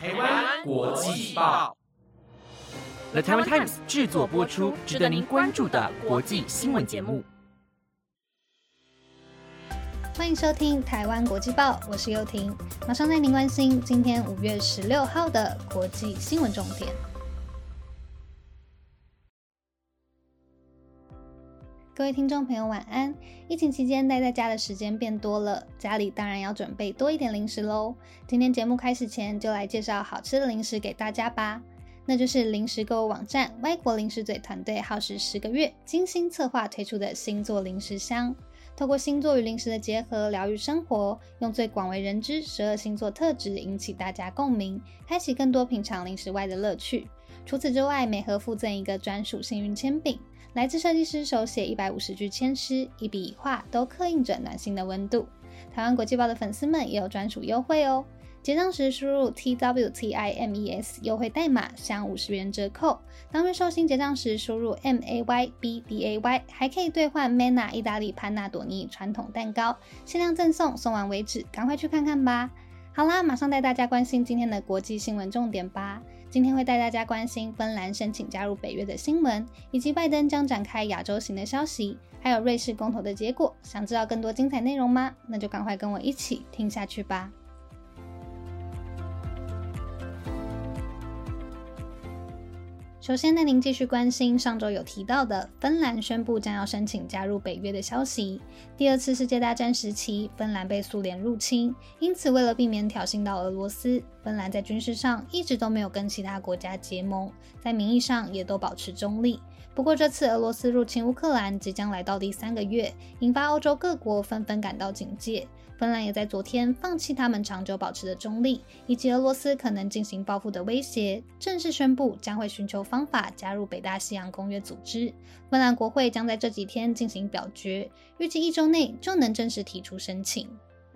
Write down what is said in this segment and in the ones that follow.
台湾国际报，The Taiwan Times 制作播出，值得您关注的国际新闻节目。欢迎收听《台湾国际报》，我是幼婷，马上带您关心今天五月十六号的国际新闻重点。各位听众朋友，晚安！疫情期间待在家的时间变多了，家里当然要准备多一点零食喽。今天节目开始前，就来介绍好吃的零食给大家吧。那就是零食购物网站歪国零食嘴团队耗时十个月精心策划推出的星座零食箱，透过星座与零食的结合，疗愈生活，用最广为人知十二星座特质引起大家共鸣，开启更多品尝零食外的乐趣。除此之外，每盒附赠一个专属幸运铅笔。来自设计师手写一百五十句签诗，一笔一画都刻印着暖心的温度。台湾国际报的粉丝们也有专属优惠哦！结账时输入 T W T I M E S 优惠代码，享五十元折扣。当日寿星结账时输入 M A Y B D A Y，还可以兑换 mana 意大利潘纳朵尼传统蛋糕，限量赠送，送完为止，赶快去看看吧！好啦，马上带大家关心今天的国际新闻重点吧。今天会带大家关心芬兰申请加入北约的新闻，以及拜登将展开亚洲行的消息，还有瑞士公投的结果。想知道更多精彩内容吗？那就赶快跟我一起听下去吧。首先带您继续关心上周有提到的芬兰宣布将要申请加入北约的消息。第二次世界大战时期，芬兰被苏联入侵，因此为了避免挑衅到俄罗斯，芬兰在军事上一直都没有跟其他国家结盟，在名义上也都保持中立。不过，这次俄罗斯入侵乌克兰即将来到第三个月，引发欧洲各国纷纷感到警戒。芬兰也在昨天放弃他们长久保持的中立，以及俄罗斯可能进行报复的威胁，正式宣布将会寻求方法加入北大西洋公约组织。芬兰国会将在这几天进行表决，预计一周内就能正式提出申请。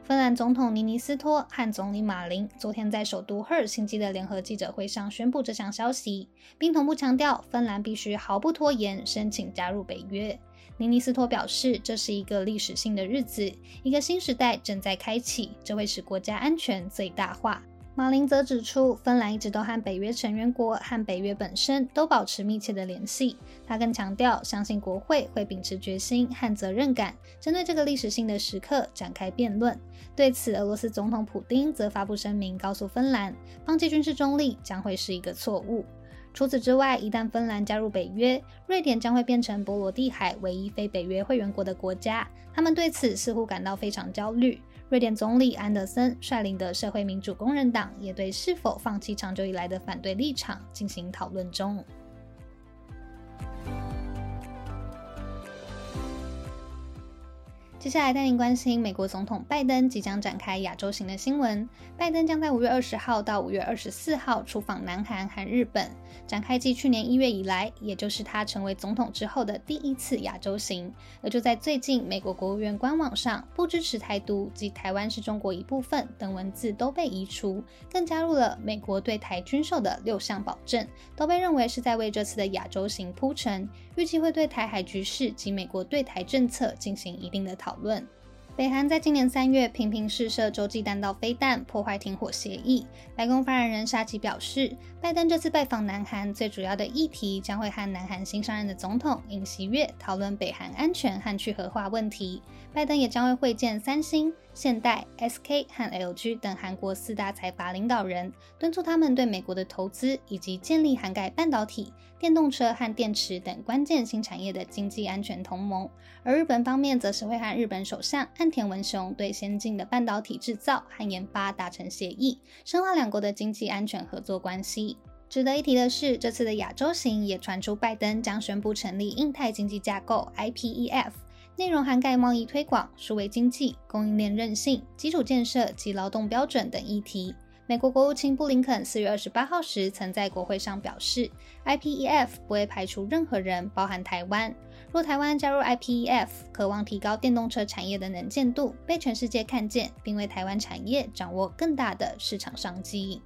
芬兰总统尼尼斯托和总理马林昨天在首都赫尔辛基的联合记者会上宣布这项消息，并同步强调芬兰必须毫不拖延申请加入北约。尼尼斯托表示，这是一个历史性的日子，一个新时代正在开启，这会使国家安全最大化。马林则指出，芬兰一直都和北约成员国和北约本身都保持密切的联系。他更强调，相信国会会秉持决心和责任感，针对这个历史性的时刻展开辩论。对此，俄罗斯总统普京则发布声明，告诉芬兰，放弃军事中立将会是一个错误。除此之外，一旦芬兰加入北约，瑞典将会变成波罗的海唯一非北约会员国的国家。他们对此似乎感到非常焦虑。瑞典总理安德森率领的社会民主工人党也对是否放弃长久以来的反对立场进行讨论中。接下来带您关心美国总统拜登即将展开亚洲行的新闻。拜登将在五月二十号到五月二十四号出访南韩和日本，展开继去年一月以来，也就是他成为总统之后的第一次亚洲行。而就在最近，美国国务院官网上不支持台独及台湾是中国一部分等文字都被移除，更加入了美国对台军售的六项保证，都被认为是在为这次的亚洲行铺陈，预计会对台海局势及美国对台政策进行一定的讨。讨论。北韩在今年三月频频试射洲际弹道飞弹，破坏停火协议。白宫发言人沙奇表示，拜登这次拜访南韩最主要的议题将会和南韩新上任的总统尹锡悦讨论北韩安全和去核化问题。拜登也将会会见三星、现代、SK 和 LG 等韩国四大财阀领导人，敦促他们对美国的投资以及建立涵盖半导体、电动车和电池等关键新产业的经济安全同盟。而日本方面则是会和日本首相。岸田文雄对先进的半导体制造和研发达成协议，深化两国的经济安全合作关系。值得一提的是，这次的亚洲行也传出拜登将宣布成立印太经济架构 （IPEF），内容涵盖贸易推广、数位经济、供应链韧性、基础建设及劳动标准等议题。美国国务卿布林肯四月二十八号时曾在国会上表示，IPEF 不会排除任何人，包含台湾。若台湾加入 IPEF，渴望提高电动车产业的能见度，被全世界看见，并为台湾产业掌握更大的市场商机。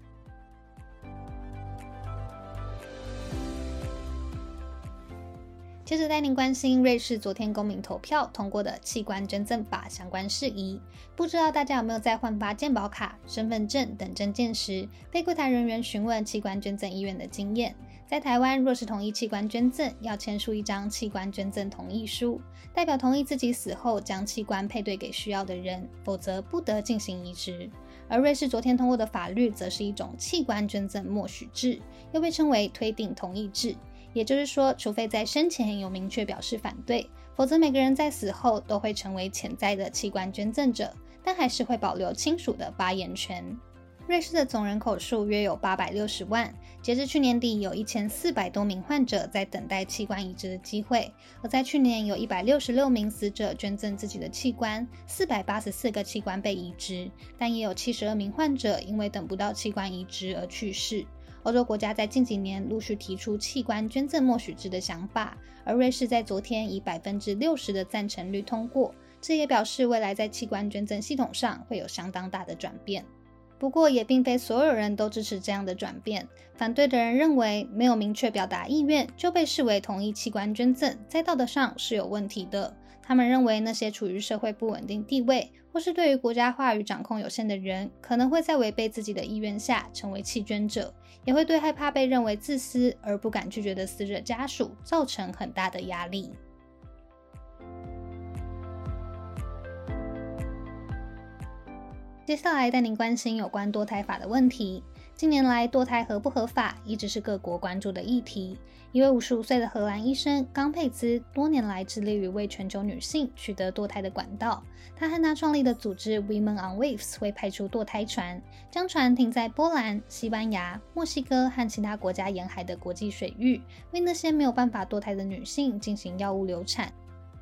接着带您关心瑞士昨天公民投票通过的器官捐赠法相关事宜。不知道大家有没有在换发健保卡、身份证等证件时，被柜台人员询问器官捐赠意愿的经验？在台湾，若是同意器官捐赠，要签署一张器官捐赠同意书，代表同意自己死后将器官配对给需要的人，否则不得进行移植。而瑞士昨天通过的法律，则是一种器官捐赠默许制，又被称为推定同意制。也就是说，除非在生前有明确表示反对，否则每个人在死后都会成为潜在的器官捐赠者，但还是会保留亲属的发言权。瑞士的总人口数约有八百六十万，截至去年底，有一千四百多名患者在等待器官移植的机会。而在去年，有一百六十六名死者捐赠自己的器官，四百八十四个器官被移植，但也有七十二名患者因为等不到器官移植而去世。欧洲国家在近几年陆续提出器官捐赠默许制的想法，而瑞士在昨天以百分之六十的赞成率通过，这也表示未来在器官捐赠系统上会有相当大的转变。不过，也并非所有人都支持这样的转变。反对的人认为，没有明确表达意愿就被视为同意器官捐赠，在道德上是有问题的。他们认为，那些处于社会不稳定地位或是对于国家话语掌控有限的人，可能会在违背自己的意愿下成为弃捐者，也会对害怕被认为自私而不敢拒绝的死者家属造成很大的压力。接下来带您关心有关堕胎法的问题。近年来，堕胎合不合法一直是各国关注的议题。一位五十五岁的荷兰医生冈佩兹，多年来致力于为全球女性取得堕胎的管道。他和他创立的组织 Women on Waves 会派出堕胎船，将船停在波兰、西班牙、墨西哥和其他国家沿海的国际水域，为那些没有办法堕胎的女性进行药物流产。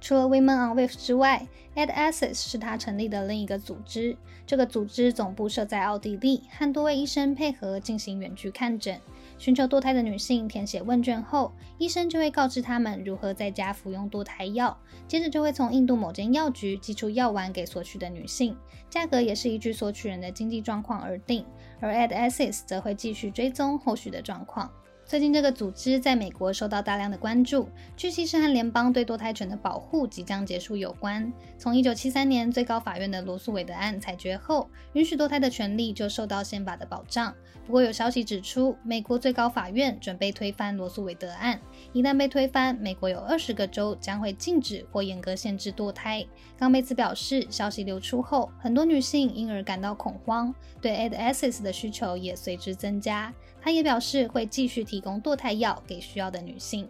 除了 Women on Wave 之外，Ed Access 是他成立的另一个组织。这个组织总部设在奥地利，和多位医生配合进行远距看诊。寻求堕胎的女性填写问卷后，医生就会告知他们如何在家服用堕胎药，接着就会从印度某间药局寄出药丸给索取的女性，价格也是依据索取人的经济状况而定。而 Ed Access 则会继续追踪后续的状况。最近，这个组织在美国受到大量的关注，据悉是和联邦对堕胎权的保护即将结束有关。从1973年最高法院的罗素韦德案裁决后，允许堕胎的权利就受到宪法的保障。不过，有消息指出，美国最高法院准备推翻罗素韦德案。一旦被推翻，美国有二十个州将会禁止或严格限制堕胎。冈贝兹表示，消息流出后，很多女性因而感到恐慌，对 aid Access 的需求也随之增加。他也表示会继续提供堕胎药给需要的女性。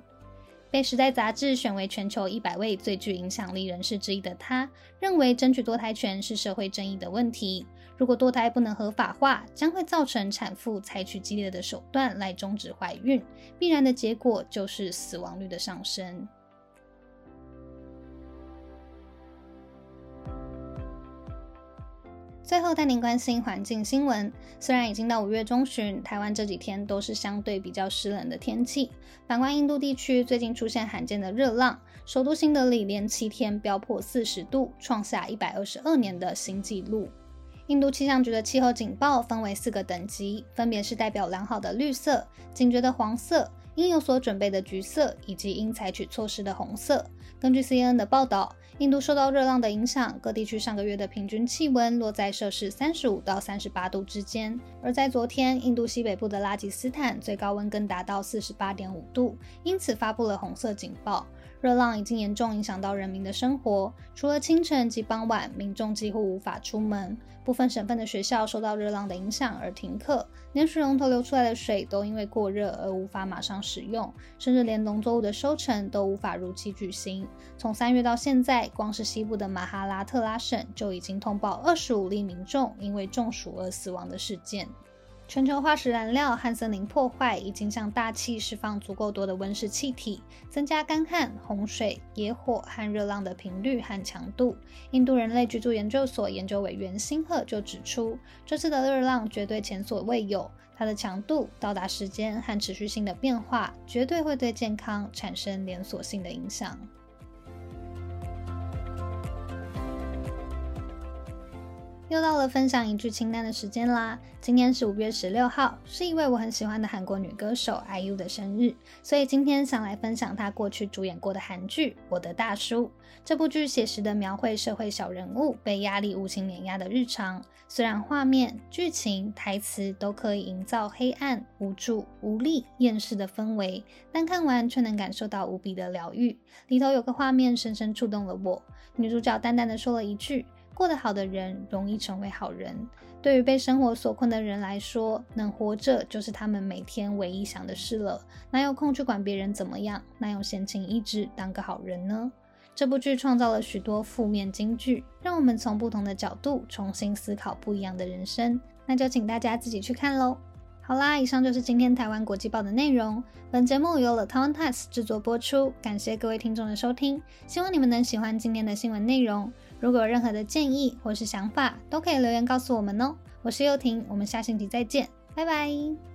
被《时代》杂志选为全球一百位最具影响力人士之一的他，认为争取堕胎权是社会争议的问题。如果堕胎不能合法化，将会造成产妇采取激烈的手段来终止怀孕，必然的结果就是死亡率的上升。最后带您关心环境新闻。虽然已经到五月中旬，台湾这几天都是相对比较湿冷的天气。反观印度地区，最近出现罕见的热浪，首都新德里连七天飙破四十度，创下一百二十二年的新纪录。印度气象局的气候警报分为四个等级，分别是代表良好的绿色、警觉的黄色。应有所准备的橘色，以及应采取措施的红色。根据 CNN 的报道，印度受到热浪的影响，各地区上个月的平均气温落在摄氏三十五到三十八度之间。而在昨天，印度西北部的拉吉斯坦最高温更达到四十八点五度，因此发布了红色警报。热浪已经严重影响到人民的生活，除了清晨及傍晚，民众几乎无法出门。部分省份的学校受到热浪的影响而停课，连水龙头流出来的水都因为过热而无法马上使用，甚至连农作物的收成都无法如期举行。从三月到现在，光是西部的马哈拉特拉省就已经通报二十五例民众因为中暑而死亡的事件。全球化石燃料和森林破坏已经向大气释放足够多的温室气体，增加干旱、洪水、野火和热浪的频率和强度。印度人类居住研究所研究委员辛赫就指出，这次的热浪绝对前所未有，它的强度、到达时间和持续性的变化，绝对会对健康产生连锁性的影响。又到了分享一句清单的时间啦！今天是五月十六号，是一位我很喜欢的韩国女歌手 IU 的生日，所以今天想来分享她过去主演过的韩剧《我的大叔》。这部剧写实的描绘社会小人物被压力无情碾压的日常，虽然画面、剧情、台词都可以营造黑暗、无助、无力、厌世的氛围，但看完却能感受到无比的疗愈。里头有个画面深深触动了我，女主角淡淡的说了一句。过得好的人容易成为好人。对于被生活所困的人来说，能活着就是他们每天唯一想的事了。哪有空去管别人怎么样？哪有闲情逸致当个好人呢？这部剧创造了许多负面金句，让我们从不同的角度重新思考不一样的人生。那就请大家自己去看喽。好啦，以上就是今天台湾国际报的内容。本节目由了台湾 Times 制作播出，感谢各位听众的收听。希望你们能喜欢今天的新闻内容。如果有任何的建议或是想法，都可以留言告诉我们哦。我是幼婷，我们下星期再见，拜拜。